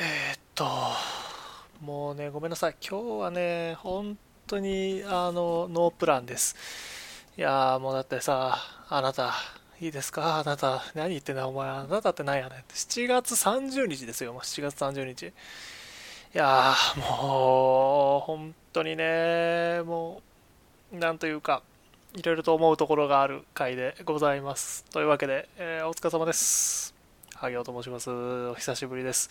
えー、っと、もうね、ごめんなさい。今日はね、本当に、あの、ノープランです。いやー、もうだってさ、あなた、いいですか？あなた、何言ってんだ？お前、あなたって何やねん？7月30日ですよ、7月30日。いやー、もう、本当にね、もう、なんというか、いろいろと思うところがある回でございます。というわけで、えー、お疲れ様です。萩尾と申します。お久しぶりです。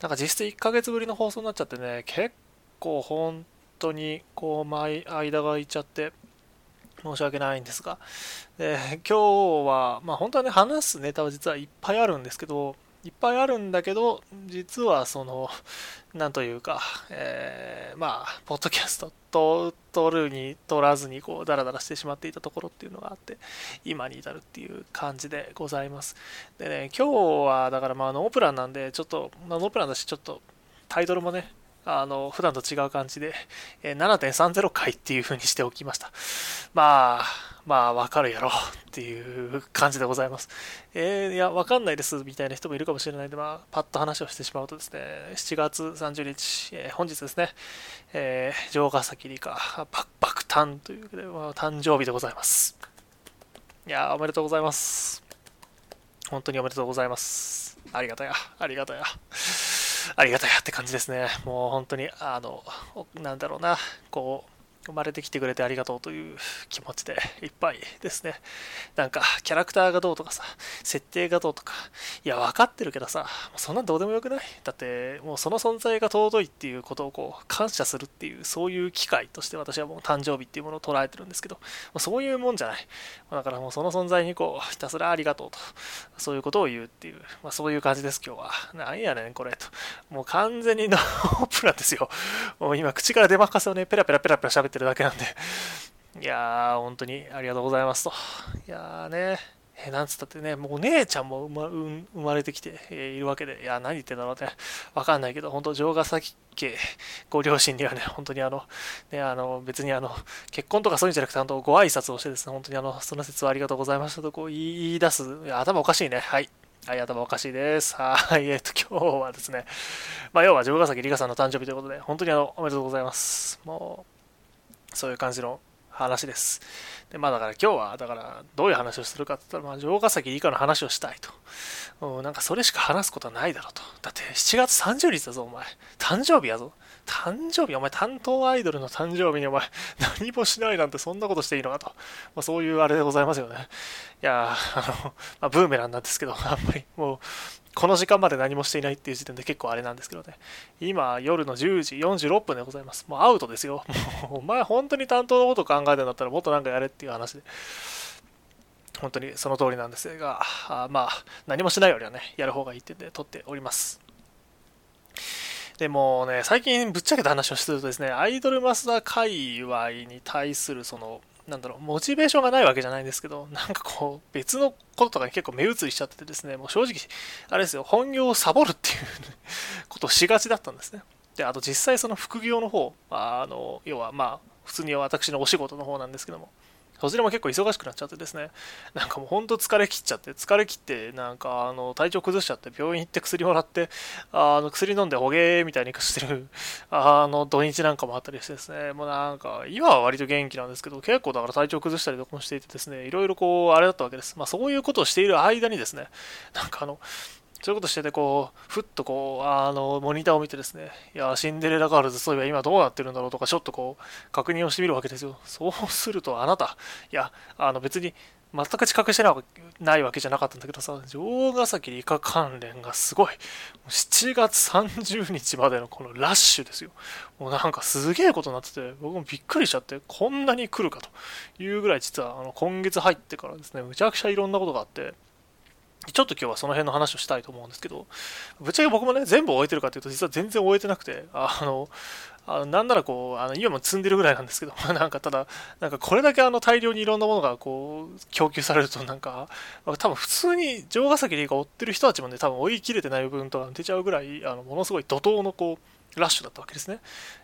なんか実質1ヶ月ぶりの放送になっちゃってね、結構本当にこう、間が空いちゃって、申し訳ないんですが、で今日は、まあ本当はね、話すネタは実はいっぱいあるんですけど、いっぱいあるんだけど、実はその、なんというか、えー、まあ、ポッドキャストと撮るに撮らずに、こう、ダラダラしてしまっていたところっていうのがあって、今に至るっていう感じでございます。でね、今日は、だからまあ、ノープランなんで、ちょっと、まあ、ノープランだし、ちょっと、タイトルもね、あの、普段と違う感じで、え7.30回っていう風にしておきました。まあ、まあ、わかるやろっていう感じでございます。えー、いや、わかんないですみたいな人もいるかもしれないので、まあ、パッと話をしてしまうとですね、7月30日、えー、本日ですね、えー、城ヶ崎理香、爆誕というで、まあ、誕生日でございます。いやおめでとうございます。本当におめでとうございます。ありがたや、ありがたや。ありがたいって感じですね。もう本当に、あの、なんだろうな、こう、生まれてきてくれてありがとうという気持ちでいっぱいですね。なんか、キャラクターがどうとかさ、設定がどうとか、いや、分かってるけどさ、そんなんどうでもよくない？だって、もうその存在が尊いっていうことをこう、感謝するっていう、そういう機会として私はもう誕生日っていうものを捉えてるんですけど、そういうもんじゃない。だからもうその存在にこう、ひたすらありがとうと、そういうことを言うっていう、まあ、そういう感じです、今日は。なんやねん、これ、と。もう完全にノープランですよ。もう今、口から出まかせをね、ペラペラペラペラ喋っててるだけなんで、いやー、本当にありがとうございますと。いやーね、えなんつったってね、もうお姉ちゃんも生まれてきて、え、いるわけで、いやー、何言ってんだろうね。わかんないけど、本当城ヶ崎家、ご両親にはね、本当にあの、ね、あの、別にあの、結婚とかそういうんじゃなくて、とご挨拶をしてですね、本当にあの、その説はありがとうございましたとこう言い出す。頭おかしいね。はい。はい、頭おかしいです。はい、えっと、今日はですね、まあ、要は城ヶ崎里香さんの誕生日ということで、本当にあの、おめでとうございます。もう、そういう感じの話です。で、まあだから今日は、だからどういう話をするかって言ったら、まあ城ヶ崎以下の話をしたいと。うん、なんかそれしか話すことはないだろうと。だって7月30日だぞ、お前。誕生日やぞ。誕生日お前担当アイドルの誕生日にお前 何もしないなんてそんなことしていいのかと。まあ、そういうあれでございますよね。いやあの、まあ、ブーメランなんですけど、あんまりもうこの時間まで何もしていないっていう時点で結構あれなんですけどね。今、夜の10時46分でございます。もうアウトですよ。もうお前本当に担当のこと考えてんだったらもっとなんかやれっていう話で。本当にその通りなんですが、あまあ、何もしないよりはね、やる方がいいってんで撮っております。でもね、最近ぶっちゃけた話をするとですね、アイドルマスター界隈に対するその、なんだろう、モチベーションがないわけじゃないんですけど、なんかこう、別のこととかに結構目移りしちゃっててですね、もう正直、あれですよ、本業をサボるっていうことをしがちだったんですね。で、あと実際その副業の方、あの、要はまあ、普通に私のお仕事の方なんですけども、そちらも結構忙しくなっちゃってですね、なんかもうほんと疲れ切っちゃって、疲れ切って、なんかあの体調崩しちゃって、病院行って薬もらって、あの薬飲んでほげーみたいにしてる、あの土日なんかもあったりしてですね、もうなんか、今は割と元気なんですけど、結構だから体調崩したりとかもしていてですね、いろいろこう、あれだったわけです。まあそういうことをしている間にですね、なんかあの、そういうことしてて、こう、ふっとこう、あの、モニターを見てですね、いや、シンデレラガールズ、そういえば今どうなってるんだろうとか、ちょっとこう、確認をしてみるわけですよ。そうすると、あなた、いや、あの、別に、全く知覚してないわけじゃなかったんだけどさ、城ヶ崎理科関連がすごい。7月30日までのこのラッシュですよ。もうなんかすげえことになってて、僕もびっくりしちゃって、こんなに来るかというぐらい実はあの今月入ってからですね、むちゃくちゃいろんなことがあって、ちょっと今日はその辺の話をしたいと思うんですけど、ぶっちゃけ僕もね、全部終えてるかというと、実は全然終えてなくて、あ の、あのなんならこう、あの今も積んでるぐらいなんですけど、なんかただ、なんかこれだけあの大量にいろんなものがこう、供給されると、なんか、多分普通に城ヶ崎でが追ってる人たちもね、多分追い切れてない部分とか出ちゃうぐらい、あのものすごい怒涛のこう、ラッシュだったわけですね。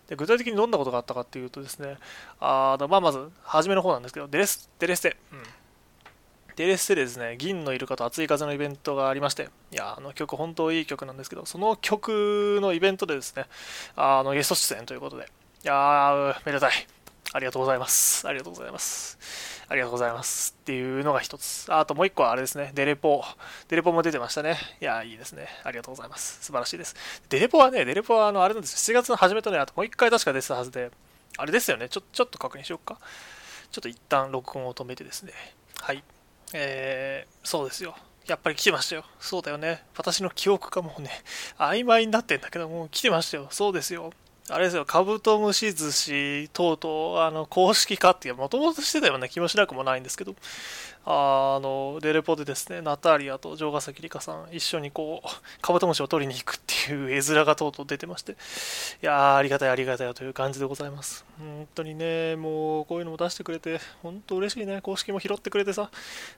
で具体的にどんなことがあったかっていうとですね、あまあ、まず、初めの方なんですけど、デレス、デレステ、うんデレステでですね、銀のイルカと熱い風のイベントがありまして、いや、あの曲、本当いい曲なんですけど、その曲のイベントでですね、あのゲスト出演ということで、いやー、めでたい。ありがとうございます。ありがとうございます。ありがとうございますっていうのが一つ。あともう一個はあれですね、デレポ。デレポも出てましたね。いや、いいですね。ありがとうございます。素晴らしいです。デレポはね、デレポはあの、あれなんですよ。7月の初めとね、あともう一回確か出てたはずで、あれですよね。ちょちょっと確認しようか。ちょっと一旦録音を止めてですね。はい。えー、そうですよ。やっぱり来てましたよ。そうだよね。私の記憶がもうね、曖昧になってんだけどもう、来てましたよ。そうですよ。あれですよ、カブトムシ寿司等々、あの、公式化っていう、もともとしてたような気もしなくもないんですけど、あの、デレポでですね、ナターリアと城ヶ崎里香さん、一緒にこう、カブトムシを取りに行くっていう絵面がとうとう出てまして、いやー、ありがたいありがたいという感じでございます。本当にね、もう、こういうのも出してくれて、本当嬉しいね。公式も拾ってくれてさ、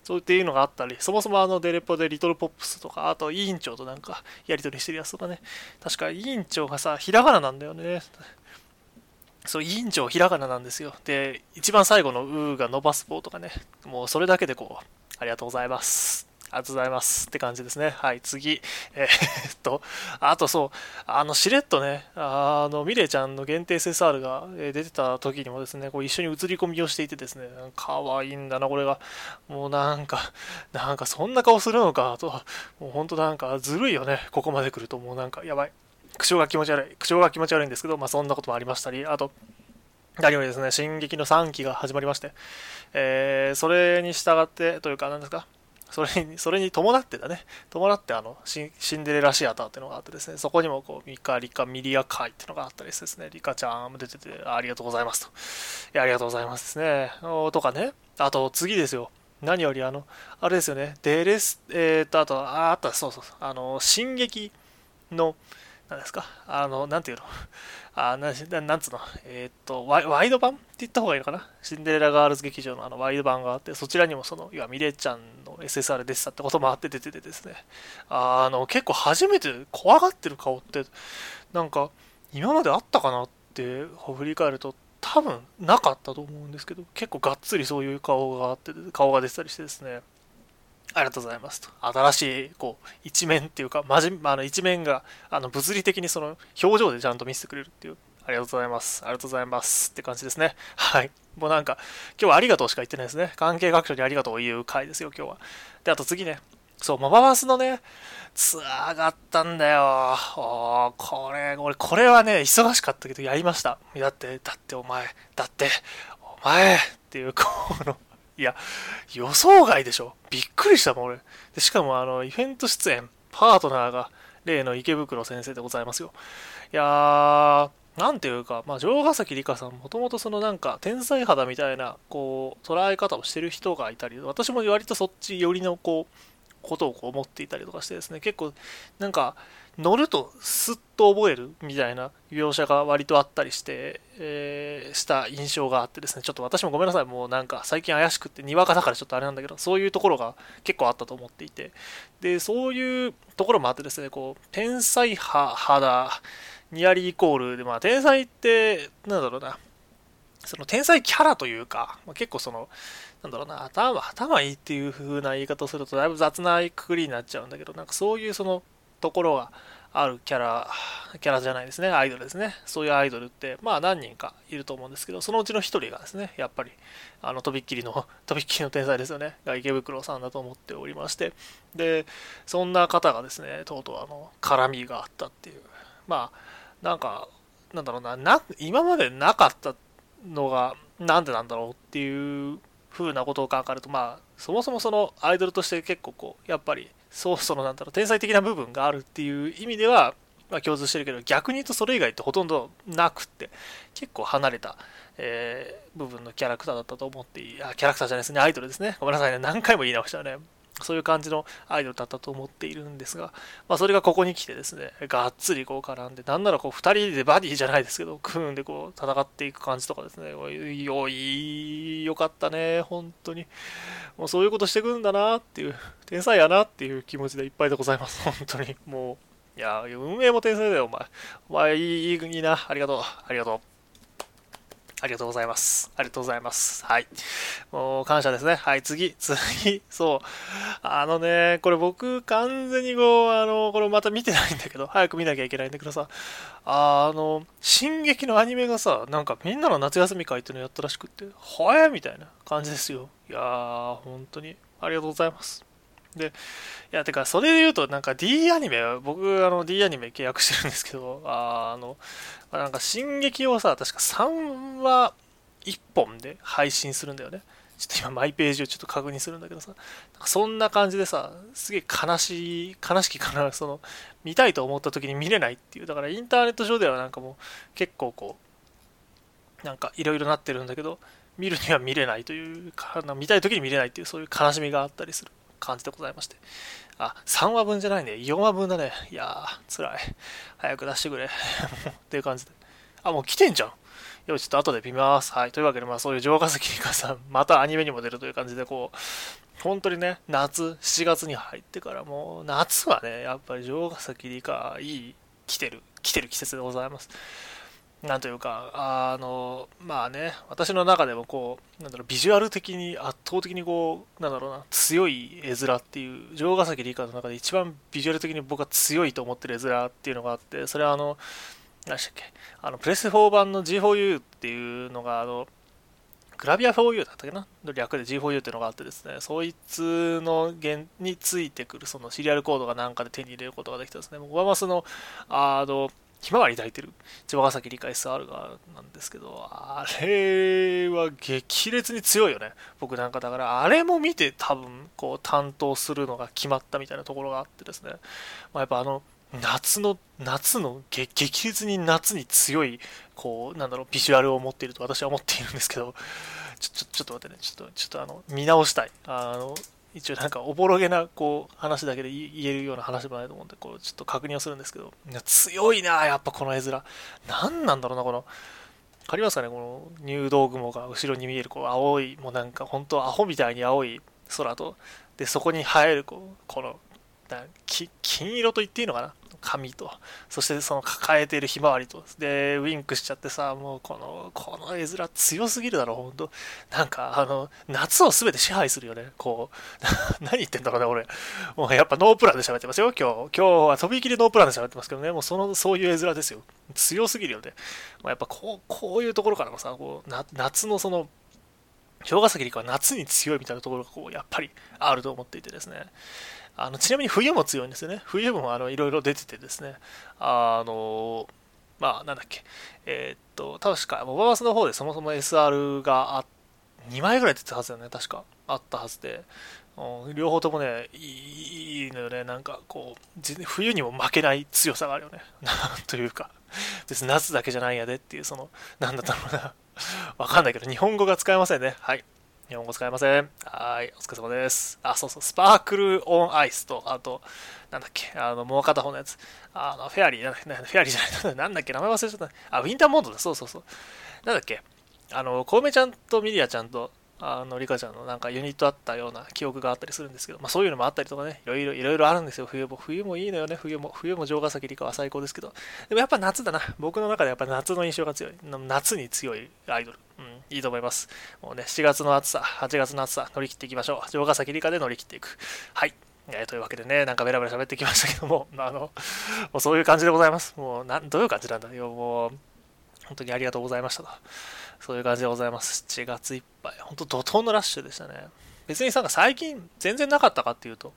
そうっていうのがあったり、そもそもあの、デレポでリトルポップスとか、あと委員長となんか、やり取りしてるやつとかね、確か委員長がさ、ひらがななんだよね。そう、委員長ひらがななんですよ。で、一番最後のうーが伸ばす棒とかね、もうそれだけでこう、ありがとうございます。ありがとうございますって感じですね。はい、次。えー、っと、あとそう、あの、しれっとね、あの、ミレイちゃんの限定 SSR が出てた時にもですね、こう一緒に映り込みをしていてですね、可愛いんだな、これが。もうなんか、なんかそんな顔するのか、と、もうほんとなんかずるいよね、ここまで来るともうなんかやばい。口調が気持ち悪い。口調が気持ち悪いんですけど、まあそんなこともありましたり、あと、何よりですね、進撃の3期が始まりまして、えー、それに従ってというか、何ですか、それに、それに伴ってだね、伴ってあのシンデレラシアターっていうのがあってですね、そこにもこう、ミカ、リカ、ミリア会っていうのがあったりしてですね、リカちゃんも出てて、ありがとうございますと。いや、ありがとうございますですね。とかね、あと次ですよ。何よりあの、あれですよね、デレス、えー、っと、あと、あ、あった、そうそう、あの、進撃の、何ですか？あの、なんていうの？あななんつうの？えー、っとワイ、ワイド版って言った方がいいのかな？シンデレラガールズ劇場のあのワイド版があって、そちらにもその、いわミレちゃんの SSR 出てたってこともあって出ててですね、あの、結構初めて怖がってる顔って、なんか、今まであったかなって振り返ると、多分なかったと思うんですけど、結構がっつりそういう顔があって、顔が出てたりしてですね、ありがとうございますと。新しい、こう、一面っていうか、まじ、あの、一面が、あの、物理的にその、表情でちゃんと見せてくれるっていう、ありがとうございます。ありがとうございますって感じですね。はい。もうなんか、今日はありがとうしか言ってないですね。関係学習にありがとうを言う回ですよ、今日は。で、あと次ね。そう、ママバスのね、ツアーがあったんだよ。おこれ、俺、これはね、忙しかったけど、やりました。だって、だってお前、だって、お前っていう、この、いや、予想外でしょ。びっくりしたもん、俺。でしかも、あの、イベント出演、パートナーが、例の池袋先生でございますよ。いやー、なんていうか、まあ、城ヶ崎里香さん、もともとそのなんか、天才肌みたいな、こう、捉え方をしてる人がいたり、私も割とそっち寄りの、こう、ことをこう思っていたりとかしてですね、結構、なんか、乗るとスッと覚えるみたいな描写が割とあったりして、えー、した印象があってですね、ちょっと私もごめんなさい、もうなんか最近怪しくって、にわかだからちょっとあれなんだけど、そういうところが結構あったと思っていて、で、そういうところもあってですね、こう、天才派、肌、ニアリーイコールで、まあ、天才って、なんだろうな、その天才キャラというか、まあ、結構その、なんだろうな、頭、頭いいっていう風な言い方をするとだいぶ雑なくくりになっちゃうんだけど、なんかそういうそのところがあるキャラ、キャラじゃないですね、アイドルですね。そういうアイドルって、まあ何人かいると思うんですけど、そのうちの1人がですね、やっぱり、あの、とびっきりの、とびっきりの天才ですよね、が池袋さんだと思っておりまして、で、そんな方がですね、とうとうあの、絡みがあったっていう、まあ、なんか、なんだろうな、な今までなかったのが、なんでなんだろうっていう風なことを考えると、まあ、そもそもそのアイドルとして結構こう、やっぱり、そうそのなんだろう、天才的な部分があるっていう意味では、まあ、共通してるけど、逆に言うとそれ以外ってほとんどなくって、結構離れた、えー、部分のキャラクターだったと思っていい、あ、キャラクターじゃないですね、アイドルですね。ごめんなさいね、何回も言い直したね。そういう感じのアイドルだったと思っているんですが、まあ、それがここに来てですね、がっつりこう絡んで、なんならこう2人でバディじゃないですけど、組んでこう戦っていく感じとかですね、よい、よかったね、本当に。もうそういうことしてくんだなっていう、天才やなっていう気持ちでいっぱいでございます、本当に。もう、いや、運営も天才だよ、お前。お前、いい、いいな、ありがとう、ありがとう。ありがとうございます。ありがとうございます。はい。もう感謝ですね。はい、次、次、そう。あのね、これ僕完全にこう、あの、これまた見てないんだけど、早く見なきゃいけないんだけどさ、あの、進撃のアニメがさ、なんかみんなの夏休み会っていうのやったらしくって、はえみたいな感じですよ。いやー、本当にありがとうございます。で、いや、てか、それで言うと、なんか D アニメ、僕、あの、D アニメ契約してるんですけど、ああの、なんか、進撃をさ、確か3話1本で配信するんだよね。ちょっと今、マイページをちょっと確認するんだけどさ、んそんな感じでさ、すげえ悲しい、悲しきかな、その、見たいと思った時に見れないっていう、だからインターネット上ではなんかもう、結構こう、なんかいろいろなってるんだけど、見るには見れないというか、見たい時に見れないっていう、そういう悲しみがあったりする。感じでございまして。あ、3話分じゃないね。4話分だね。いやー、辛い。早く出してくれ。っていう感じで。あ、もう来てんじゃん。よちょっと後で見ます。はい。というわけで、まあそういう城ヶ崎里香さん、またアニメにも出るという感じで、こう、本当にね、夏、7月に入ってからもう、夏はね、やっぱり城ヶ崎里香、いい、来てる、来てる季節でございます。なんというか、あの、まあね、私の中でもこう、なんだろう、ビジュアル的に圧倒的にこう、なんだろうな、強い絵面っていう、城ヶ崎理科の中で一番ビジュアル的に僕は強いと思ってる絵面っていうのがあって、それはあの、何でしたっけ、あの、プレス4版の G4U っていうのが、あの、グラビア 4U だったっけなの略で G4U っていうのがあってですね、そいつの原についてくるそのシリアルコードがなんかで手に入れることができたんですね。僕はまあその、あの、ひまわり抱いてる千葉ヶ崎理解 SR がなんですけど、あれは激烈に強いよね。僕なんかだから、あれも見て多分こう担当するのが決まったみたいなところがあってですね。まあ、やっぱあの、夏の、夏の激烈に夏に強い、こう、なんだろう、ビジュアルを持っていると私は思っているんですけど、ちょ、ちょ、ちょっと待ってね、ちょっと、ちょっとあの、見直したい。あの、一応なんかおぼろげなこう話だけで言えるような話でもないと思うんでこうちょっと確認をするんですけど強いなやっぱこの絵面。何なんだろうなこの。分かりますかねこの入道雲が後ろに見えるこう青いもうなんか本当アホみたいに青い空と。でそこに映えるこうこの金色と言っていいのかな？髪と、そしてその抱えているひまわりと、で、ウィンクしちゃってさ、もうこの、この絵面強すぎるだろ、ほんと。なんか、あの、夏を全て支配するよね。こう、何言ってんだろうね、俺。もうやっぱノープランで喋ってますよ、今日。今日は飛び切りノープランで喋ってますけどね、もうその、そういう絵面ですよ。強すぎるよね。まあ、やっぱこう、こういうところからもさ、こう、夏のその、氷河崎陸は夏に強いみたいなところがこうやっぱりあると思っていてですね。あのちなみに冬も強いんですよね。冬もあのいろいろ出ててですね、あの、まあ、なんだっけ、えー、っと、確か、モバマスの方でそもそも SR があ2枚ぐらい出てたはずだよね、確か。あったはずで、うん、両方ともね、いいのよね、なんかこう、冬にも負けない強さがあるよね。というか、別に夏だけじゃないやでっていう、その、なんだったろうな。わかんないけど、日本語が使えませんね。はい。日本語使えません。はい、お疲れ様です。あ、そうそう、スパークルオンアイスと、あと、なんだっけ、あの、もう片方のやつ。あの、フェアリー、フェアリーじゃない、なんだっけ、名前忘れちゃった。あ、ウィンターモードだ、そうそうそう。なんだっけ、あの、コウメちゃんとミリアちゃんと、あの、リカちゃんのなんかユニットあったような記憶があったりするんですけど、まあそういうのもあったりとかね、いろいろ、いろいろあるんですよ、冬も。冬もいいのよね、冬も。冬も城ヶ崎リカは最高ですけど。でもやっぱ夏だな。僕の中でやっぱ夏の印象が強い。夏に強いアイドル。うん、いいと思います。もうね、7月の暑さ、8月の暑さ、乗り切っていきましょう。城ヶ崎理科で乗り切っていく。はい。えー、というわけでね、なんかベラベラ喋ってきましたけども、あの、もうそういう感じでございます。もう、な、どういう感じなんだよ。もう、本当にありがとうございましたと。そういう感じでございます。7月いっぱい。本当怒涛のラッシュでしたね。別になんか最近全然なかったかっていうと、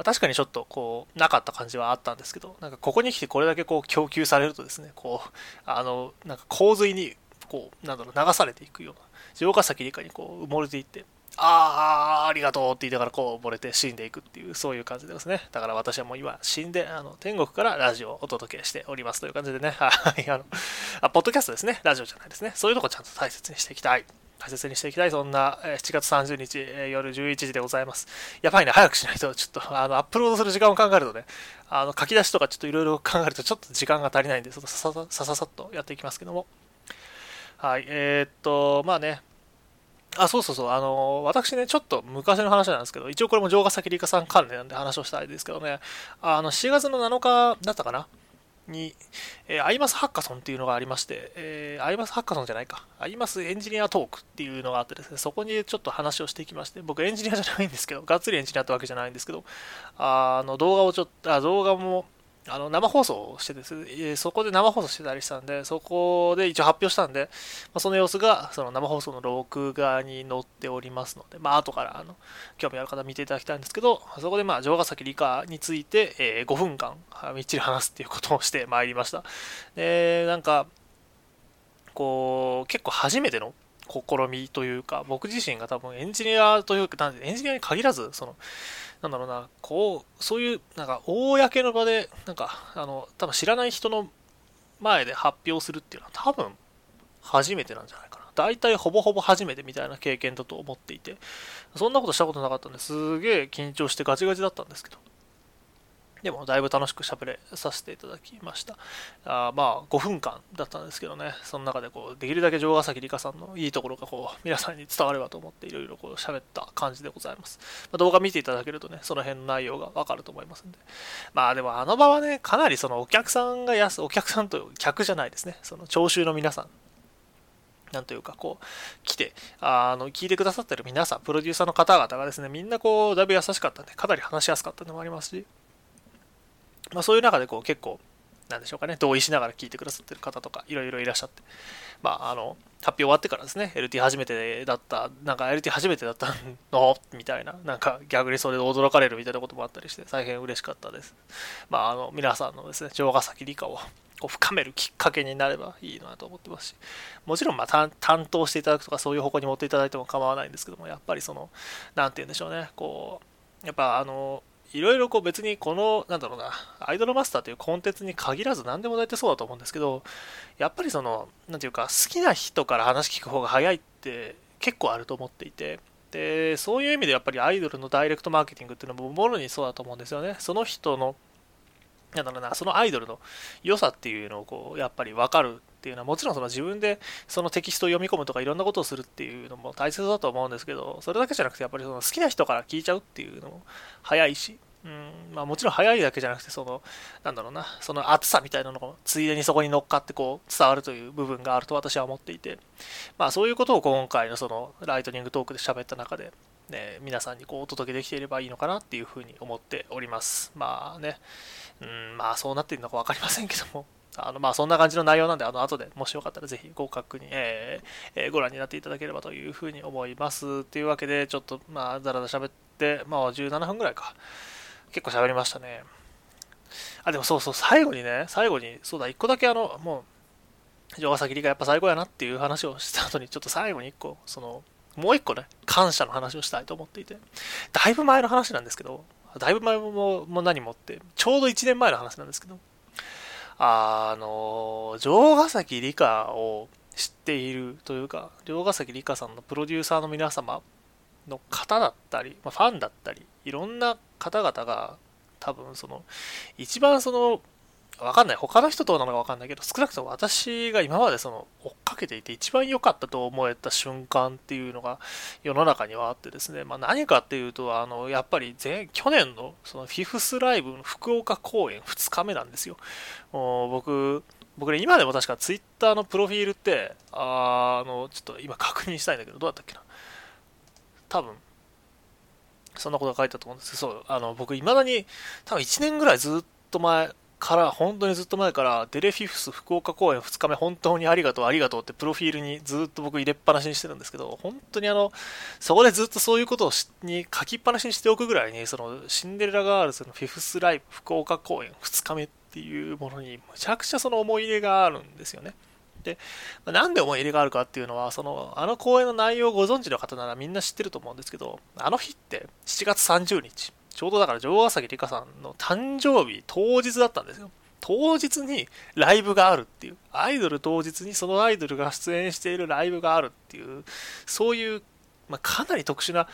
まあ、確かにちょっとこう、なかった感じはあったんですけど、なんかここに来てこれだけこう供給されるとですね、こう、あの、なんか洪水にこう、なんだろう、流されていくような、城ヶ崎理科にこう埋もれていって、ああ、ありがとうって言いながらこう溺れて死んでいくっていう、そういう感じですね。だから私はもう今死んで、あの、天国からラジオをお届けしておりますという感じでね、はい、あの、あ、ポッドキャストですね。ラジオじゃないですね。そういうとこちゃんと大切にしていきたい。大切にしていきたい、そんなえ7月30日え夜11時でございます。やばいね、早くしないと、ちょっとあのアップロードする時間を考えるとね、あの書き出しとかちょっといろいろ考えるとちょっと時間が足りないんで、さささささっとやっていきますけども。はい、えー、っと、まあね、あ、そうそうそう、あの、私ね、ちょっと昔の話なんですけど、一応これも城ヶ崎理香さん関連なんで話をしたいですけどね、あの、7月の7日だったかな？に、えー、アイマスハッカソンっていうのがありまして、えー、アイマスハッカソンじゃないか、アイマスエンジニアトークっていうのがあってですね、そこにちょっと話をしていきまして、僕エンジニアじゃないんですけど、がっつりエンジニアってわけじゃないんですけど、あの動画をちょっと、あ動画もあの生放送してです、えそこで生放送してたりしたんで、そこで一応発表したんで、まあ、その様子がその生放送の録画に載っておりますので、まあ後からあの興味ある方見ていただきたいんですけど、そこでまあ城ヶ崎理科について、え5分間みっちり話すっていうことをしてまいりました。で、なんか、こう、結構初めての試みというか、僕自身が多分エンジニアというか、エンジニアに限らず、その、なんだろうな、こう、そういう、なんか、公の場で、なんか、あの、多分知らない人の前で発表するっていうのは多分初めてなんじゃないかな。大体ほぼほぼ初めてみたいな経験だと思っていて、そんなことしたことなかったんですげえ緊張してガチガチだったんですけど、でもだいぶ楽しく喋れさせていただきました。あまあ5分間だったんですけどね、その中でこうできるだけ城ヶ崎里香さんのいいところがこう皆さんに伝わればと思っていろいろこう喋った感じでございます。まあ、動画見ていただけるとね、その辺の内容がわかると思いますんで。まあでもあの場はね、かなりそのお客さんが安、お客さんと客じゃないですね、その聴衆の皆さんなんというか、こう、来て、あの、聞いてくださってる皆さん、プロデューサーの方々がですね、みんなこう、だいぶ優しかったんで、かなり話しやすかったのもありますし、まあ、そういう中でこう結構、なんでしょうかね、同意しながら聞いてくださってる方とか、いろいろいらっしゃって、まあ、あの、発表終わってからですね、LT 初めてだった、なんか LT 初めてだったの？みたいな、なんか逆にそれで驚かれるみたいなこともあったりして、大変嬉しかったです。まあ、あの、皆さんのですね、城ヶ崎理科をこう深めるきっかけになればいいなと思ってますし、もちろんまあ担当していただくとかそういう方向に持っていただいても構わないんですけども、やっぱりその、なんて言うんでしょうね、こう、やっぱあの、いろいろこう別にこの、なんだろうな、アイドルマスターというコンテンツに限らず何でも大体そうだと思うんですけど、やっぱりその、なんていうか、好きな人から話聞く方が早いって結構あると思っていて、で、そういう意味でやっぱりアイドルのダイレクトマーケティングっていうのももろにそうだと思うんですよね。その人の、なんだろうな、そのアイドルの良さっていうのをこう、やっぱり分かるっていうのはもちろんその自分でそのテキストを読み込むとかいろんなことをするっていうのも大切だと思うんですけどそれだけじゃなくてやっぱりその好きな人から聞いちゃうっていうのも早いしうんまあ、もちろん早いだけじゃなくてそのなんだろうなその熱さみたいなのがついでにそこに乗っかってこう伝わるという部分があると私は思っていて、まあ、そういうことを今回のそのライトニングトークで喋った中で、ね、皆さんにこうお届けできていればいいのかなっていうふうに思っております。まあねうんまあそうなっているのか分かりませんけども。あのまあそんな感じの内容なんで、あの後でもしよかったらぜひご確認、えーえ、ご覧になっていただければというふうに思います。というわけで、ちょっとまあだらだら喋って、まあ17分ぐらいか。結構喋りましたね。あ、でもそうそう、最後にね、最後に、そうだ、一個だけあの、もう、城ヶ崎里がやっぱ最高やなっていう話をした後に、ちょっと最後に一個、その、もう一個ね、感謝の話をしたいと思っていて、だいぶ前の話なんですけど、だいぶ前もも何もって、ちょうど1年前の話なんですけど、あの、城ヶ崎理香を知っているというか、城ヶ崎理香さんのプロデューサーの皆様の方だったり、まあ、ファンだったり、いろんな方々が、多分その、一番その、わかんない。他の人どうなのかわかんないけど、少なくとも私が今までその、追っかけていて一番良かったと思えた瞬間っていうのが世の中にはあってですね、まあ何かっていうと、あの、やっぱり前、去年のそのフィフスライブの福岡公演2日目なんですよ。もう僕、僕ね、今でも確かツイッターのプロフィールって、あの、ちょっと今確認したいんだけど、どうだったっけな。多分、そんなことが書いてあったと思うんですけど、そう、あの、僕、未だに、多分1年ぐらいずっと前から、本当にずっと前から、デレフィフス福岡公演2日目、本当にありがとう、ありがとうって、プロフィールにずっと僕入れっぱなしにしてるんですけど、本当にあの、そこでずっとそういうことをに書きっぱなしにしておくぐらいに、その、シンデレラガールズのフィフスライブ福岡公演2日目っていうものに、むちゃくちゃその思い入れがあるんですよね。で、なんで思い入れがあるかっていうのは、その、あの公演の内容をご存知の方ならみんな知ってると思うんですけど、あの日って7月30日、ちょうどだから城ヶ崎里香さんの誕生日当日だったんですよ。当日にライブがあるっていう、アイドル当日にそのアイドルが出演しているライブがあるっていう、そういう、まあ、かなり特殊な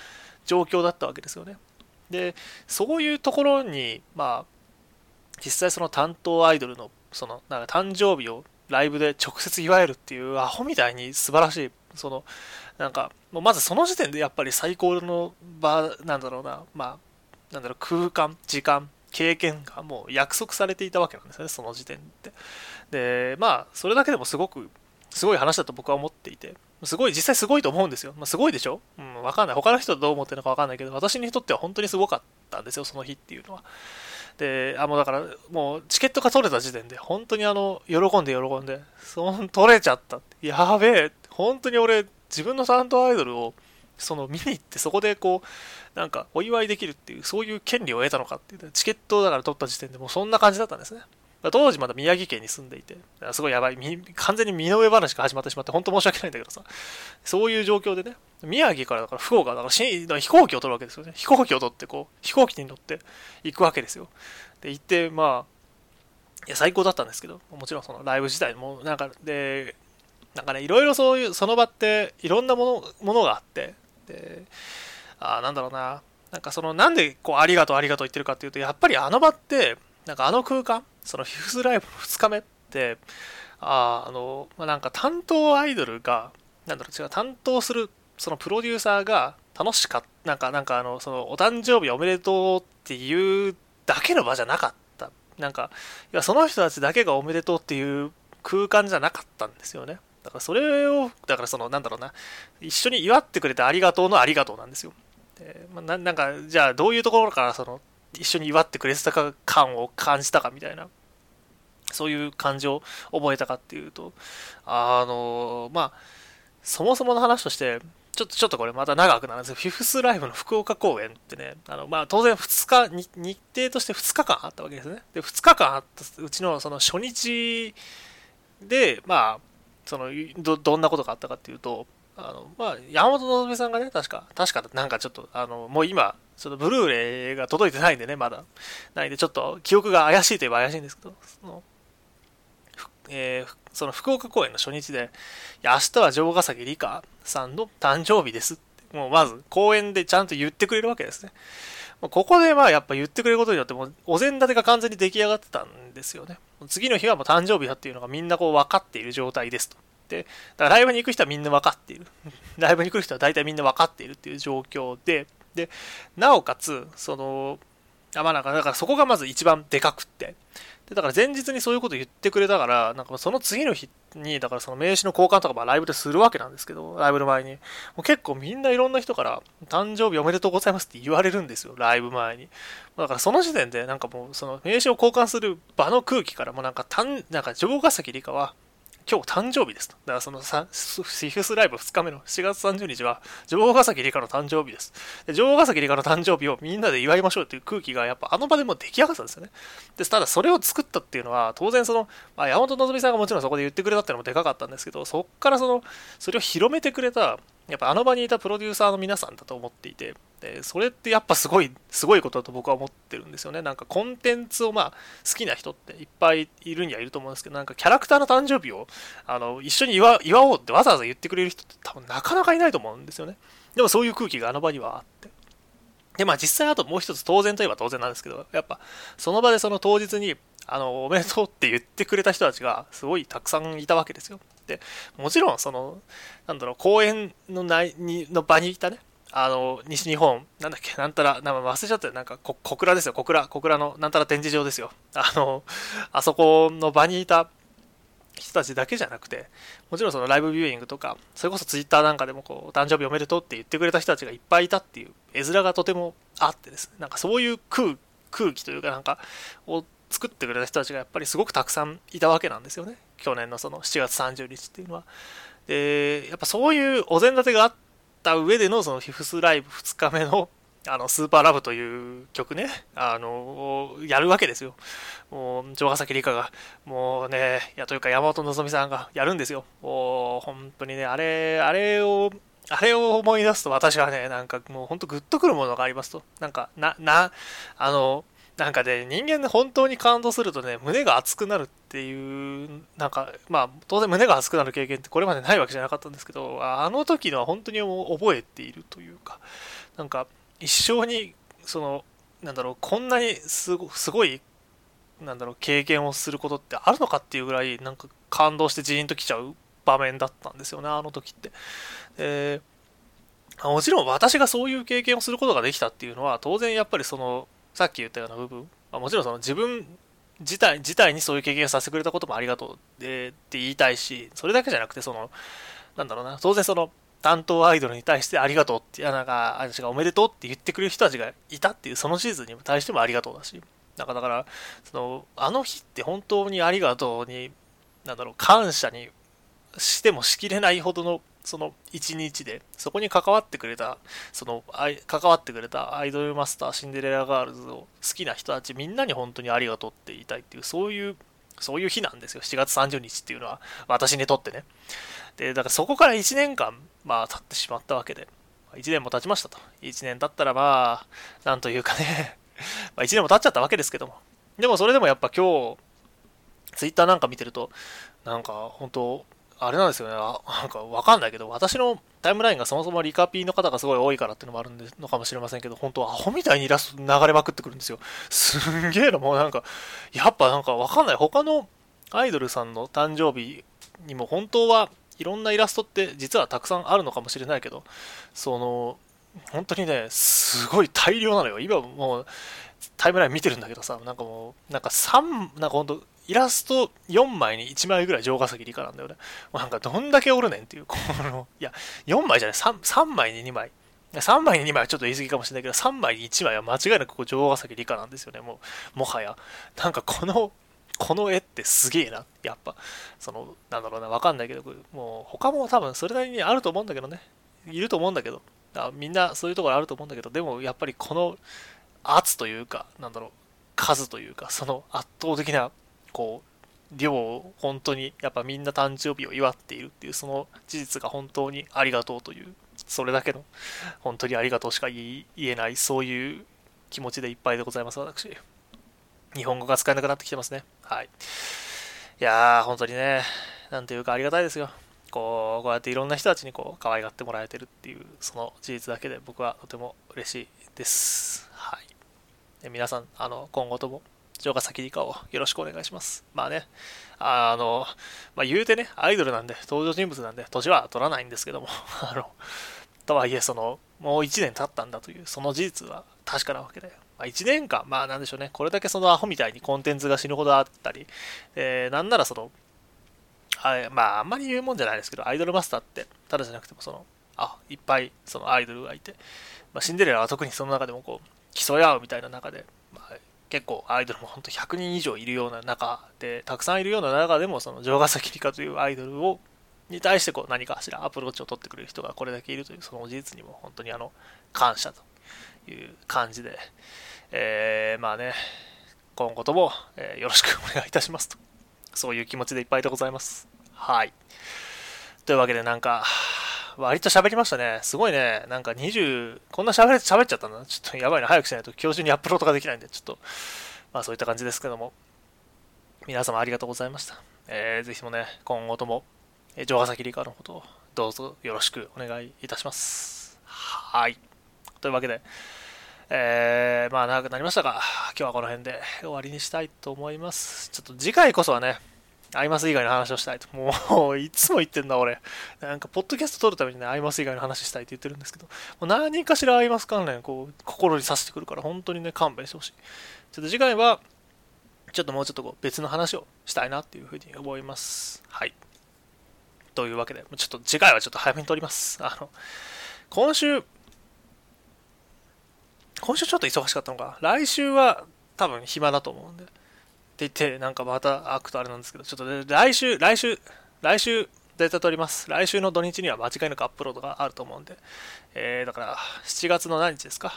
状況だったわけですよね。で、そういうところに、まあ、実際その担当アイドルの、その、なんか誕生日をライブで直接祝えるっていうアホみたいに素晴らしい、その、なんか、まずその時点でやっぱり最高の場なんだろうな、まあ、なんだろう、空間、時間、経験がもう約束されていたわけなんですよね、その時点で。で、まあ、それだけでもすごく、すごい話だと僕は思っていて、すごい、実際すごいと思うんですよ。まあ、すごいでしょ？うん、わかんない。他の人はどう思ってるのかわかんないけど、私にとっては本当にすごかったんですよ、その日っていうのは。で、あ、もうだから、もうチケットが取れた時点で、本当にあの、喜んで喜んで、その取れちゃった。やべえ、本当に俺、自分の担当アイドルを、その見に行ってそこでこう、なんかお祝いできるっていう、そういう権利を得たのかっていう、チケットだから取った時点でもうそんな感じだったんですね。当時まだ宮城県に住んでいて、すごいやばい、完全に身の上話が始まってしまって、本当申し訳ないんだけどさ、そういう状況でね、宮城からだから福岡、だから飛行機を取るわけですよね。飛行機を取って、こう、飛行機に乗って行くわけですよ。で、行って、まあ、いや、最高だったんですけど、もちろんそのライブ自体も、なんか、で、なんかね、いろいろそういう、その場っていろんなもの、ものがあって、で、あなんだろうな、なんかその、なんでこう、ありがとうありがとう言ってるかっていうと、やっぱりあの場って、なんかあの空間、そのフィフスライブの2日目って、ああの、まあ、なんか担当アイドルが、なんだろう、違う、担当する、そのプロデューサーが楽しかった、なんか、なんかあの、その、お誕生日おめでとうっていうだけの場じゃなかった。なんか、いや、その人たちだけがおめでとうっていう空間じゃなかったんですよね。だからそれを、だからその、なんだろうな、一緒に祝ってくれてありがとうのありがとうなんですよ。でまあ、ななんか、じゃあどういうところからその、一緒に祝ってくれてたか感を感じたかみたいな、そういう感情を覚えたかっていうと、あの、まあ、そもそもの話として、ちょっと、ちょっとこれまた長くなるんですけど、フィフスライブの福岡公演ってね、あの、まあ、当然2日、日程として2日間あったわけですね。で、2日間あったうちのその初日で、まあ、その、ど、どんなことがあったかっていうと、あの、まあ、山本希さんがね、確か、確かなんかちょっと、あの、もう今、ちょっとブルーレイが届いてないんでね、まだ。ないんで、ちょっと記憶が怪しいといえば怪しいんですけど、その、えー、その福岡公演の初日で、いや、明日は城ヶ崎里香さんの誕生日ですって、もうまず公演でちゃんと言ってくれるわけですね。ここでまあやっぱ言ってくれることによってもお膳立てが完全に出来上がってたんですよね。次の日はもう誕生日だっていうのがみんなこう分かっている状態ですと。で、だからライブに行く人はみんな分かっている。ライブに来る人は大体みんな分かっているっていう状況で、で、なおかつ、その、あまあなんか、だからそこがまず一番でかくって。で、だから前日にそういうこと言ってくれたから、なんかその次の日に、だからその名刺の交換とかまあライブでするわけなんですけど、ライブの前に。もう結構みんないろんな人から、誕生日おめでとうございますって言われるんですよ、ライブ前に。だからその時点で、なんかもうその名刺を交換する場の空気からもなんか、たんなんか城ヶ崎理香は、今日誕生日ですと。だからその、シフスライブ2日目の4月30日は、女王ヶ崎理香の誕生日です。で女王ヶ崎理香の誕生日をみんなで祝いましょうっていう空気がやっぱあの場でも出来上がったんですよね。で、ただそれを作ったっていうのは、当然その、まあ、山本のぞみさんがもちろんそこで言ってくれたっていうのもでかかったんですけど、そっからその、それを広めてくれた、やっぱあの場にいたプロデューサーの皆さんだと思っていて、でそれってやっぱすごい、すごいことだと僕は思ってるんですよね。なんかコンテンツをまあ好きな人っていっぱいいるにはいると思うんですけど、なんかキャラクターの誕生日をあの一緒に祝祝おうってわざわざ言ってくれる人って多分なかなかいないと思うんですよね。でもそういう空気があの場にはあって。で、まあ実際あともう一つ当然といえば当然なんですけど、やっぱその場でその当日にあの、おめでとうって言ってくれた人たちがすごいたくさんいたわけですよ。で、もちろんその、なんだろう、公演の内にの場にいたね、あの、西日本、なんだっけ、なんたら、なん忘れちゃったよ。なんか、小倉ですよ、小倉、小倉のなんたら展示場ですよ。あの、あそこの場にいた人たちだけじゃなくて、もちろんそのライブビューイングとか、それこそツイッターなんかでもこう、誕生日おめでとうって言ってくれた人たちがいっぱいいたっていう絵面がとてもあってですね、なんかそういう空空気というかなんか、を作ってくれた人たちがやっぱりすごくたくさんいたわけなんですよね。去年のその7月30日っていうのは。で、やっぱそういうお膳立てがあった上でのそのフィフスライブ2日目のあの、スーパーラブという曲ね、あの、やるわけですよ。もう、城ヶ崎里香が、もうね、いや、というか山本希さんがやるんですよ。もう、本当にね、あれ、あれを、あれを思い出すと私はね、なんかもう本当グッとくるものがありますと。なんか、な、な、あの、なんかね、人間で本当に感動するとね、胸が熱くなるっていう、なんか、まあ、当然胸が熱くなる経験ってこれまでないわけじゃなかったんですけど、あの時のは本当に覚えているというか、なんか、一生に、その、なんだろう、こんなにすごすごい、なんだろう、経験をすることってあるのかっていうぐらい、なんか感動してジーンときちゃう場面だったんですよね、あの時って。えもちろん私がそういう経験をすることができたっていうのは、当然やっぱりその、さっき言ったような部分、まあ、もちろんその自分自体自体にそういう経験をさせてくれたこともありがとうでって言いたいし、それだけじゃなくて、その、なんだろうな、当然その、担当アイドルに対してありがとうって、いやなんか、私がおめでとうって言ってくれる人たちがいたっていう、そのシーズンに対してもありがとうだし、なんかだから、その、あの日って本当にありがとうに、なんだろう、感謝にしてもしきれないほどのその一日で、そこに関わってくれた、その、関わってくれたアイドルマスター、シンデレラガールズを好きな人たちみんなに本当にありがとうって言いたいっていう、そういう、そういう日なんですよ。7月30日っていうのは、私にとってね。で、だからそこから1年間、まあ経ってしまったわけで、1年も経ちましたと。1年経ったらまあ、なんというかね ま1年も経っちゃったわけですけども。でもそれでもやっぱ今日、ツイッターなんか見てると、なんか本当、あれなんですよね、なんかわかんないけど、私のタイムラインがそもそもリカピーの方がすごい多いからっていうのもあるのかもしれませんけど、本当アホみたいにイラスト流れまくってくるんですよ。すんげえの、もうなんか、やっぱなんかわかんない。他のアイドルさんの誕生日にも本当はいろんなイラストって実はたくさんあるのかもしれないけど、その、本当にね、すごい大量なのよ。今もう、タイムライン見てるんだけどさ、なんかもう、なんか3、なんかほんと、イラスト4枚に1枚ぐらい城ヶ崎理科なんだよね。もうなんかどんだけおるねんっていう、この、いや、4枚じゃない、3, 3枚に2枚。3枚に2枚はちょっと言い過ぎかもしれないけど、3枚に1枚は間違いなくここ城ヶ崎理科なんですよね、もう、もはや。なんかこの、この絵ってすげえな、やっぱ。その、なんだろうな、わかんないけど、もう他も多分それなりにあると思うんだけどね。いると思うんだけど。みんなそういうところあると思うんだけど、でもやっぱりこの圧というか、なんだろう、数というか、その圧倒的なこう、量を本当にやっぱみんな誕生日を祝っているっていうその事実が本当にありがとうという、それだけの本当にありがとうしか言えない、そういう気持ちでいっぱいでございます、私。日本語が使えなくなってきてますね。はい。いやー、本当にね、なんていうかありがたいですよ。こう、こうやっていろんな人たちにこう、可愛がってもらえてるっていう、その事実だけで僕はとても嬉しいです。はい。で皆さん、あの、今後とも城ヶ崎理香をよろしくお願いします。まあね、あの、まあ、言うてね、アイドルなんで、登場人物なんで、年は取らないんですけども、あの、とはいえ、その、もう1年経ったんだという、その事実は確かなわけで、まあ、1年間、まあなんでしょうね、これだけそのアホみたいにコンテンツが死ぬほどあったり、えー、なんならその、あまああんまり言うもんじゃないですけど、アイドルマスターって、ただじゃなくてもその、あ、いっぱいそのアイドルがいて、まあ、シンデレラは特にその中でもこう、競い合うみたいな中で、結構アイドルも本当100人以上いるような中で、たくさんいるような中でも、その城ヶ崎里香というアイドルを、に対してこう何かしらアプローチを取ってくれる人がこれだけいるというその事実にも本当にあの感謝という感じで、えー、まあね、今後とも、え、よろしくお願いいたしますと。そういう気持ちでいっぱいでございます。はい。というわけでなんか、割と喋りましたね。すごいね。なんか20、こんな喋れ、喋っちゃったんだ。ちょっとやばいな。早くしないと今日中にアップロードができないんで、ちょっと、まあそういった感じですけども。皆様ありがとうございました。えー、ぜひともね、今後とも、えー、城ヶ崎理科のことをどうぞよろしくお願いいたします。はい。というわけで、えー、まあ長くなりましたが、今日はこの辺で終わりにしたいと思います。ちょっと次回こそはね、アイマス以外の話をしたいと。もう、いつも言ってんだ、俺。なんか、ポッドキャスト撮るためにね、アイマス以外の話したいって言ってるんですけど、もう何かしらアイマス関連、こう、心に刺してくるから、本当にね、勘弁してほしい。ちょっと次回は、ちょっともうちょっとこう別の話をしたいなっていうふうに思います。はい。というわけで、ちょっと次回はちょっと早めに撮ります。あの、今週、今週ちょっと忙しかったのか、来週は多分暇だと思うんで、って言って、なんかまたアクトあれなんですけど、ちょっと、ね、来週、来週、来週、絶対撮ります。来週の土日には間違いなくアップロードがあると思うんで、えー、だから、7月の何日ですか、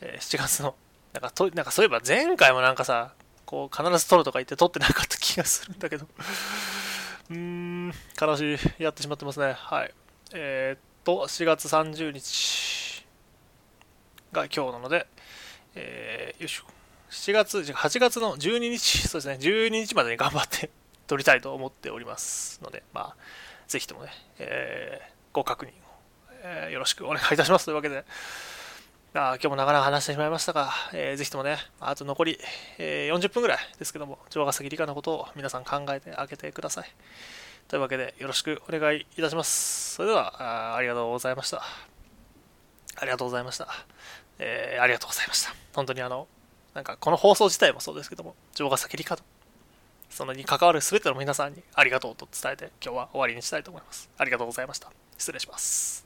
えー、7月の、なんかと、なんかそういえば前回もなんかさ、こう、必ず撮るとか言って撮ってなかった気がするんだけど、うーん、悲しい、やってしまってますね。はい。えー、っと、4月30日が今日なので、えー、よいしょ。7月、8月の12日、そうですね、12日までに頑張って 撮りたいと思っておりますので、まあ、ぜひともね、えー、ご確認を、えー、よろしくお願いいたしますというわけで、あ今日もなかなか話してしまいましたが、えー、ぜひともね、あと残り、えー、40分ぐらいですけども、城ヶ崎理科のことを皆さん考えてあげてください。というわけで、よろしくお願いいたします。それでは、あありがとうございました。ありがとうございました。えー、ありがとうございました。本当にあの、なんかこの放送自体もそうですけども、城ヶ崎理科と、そのに関わる全ての皆さんにありがとうと伝えて今日は終わりにしたいと思います。ありがとうございました。失礼します。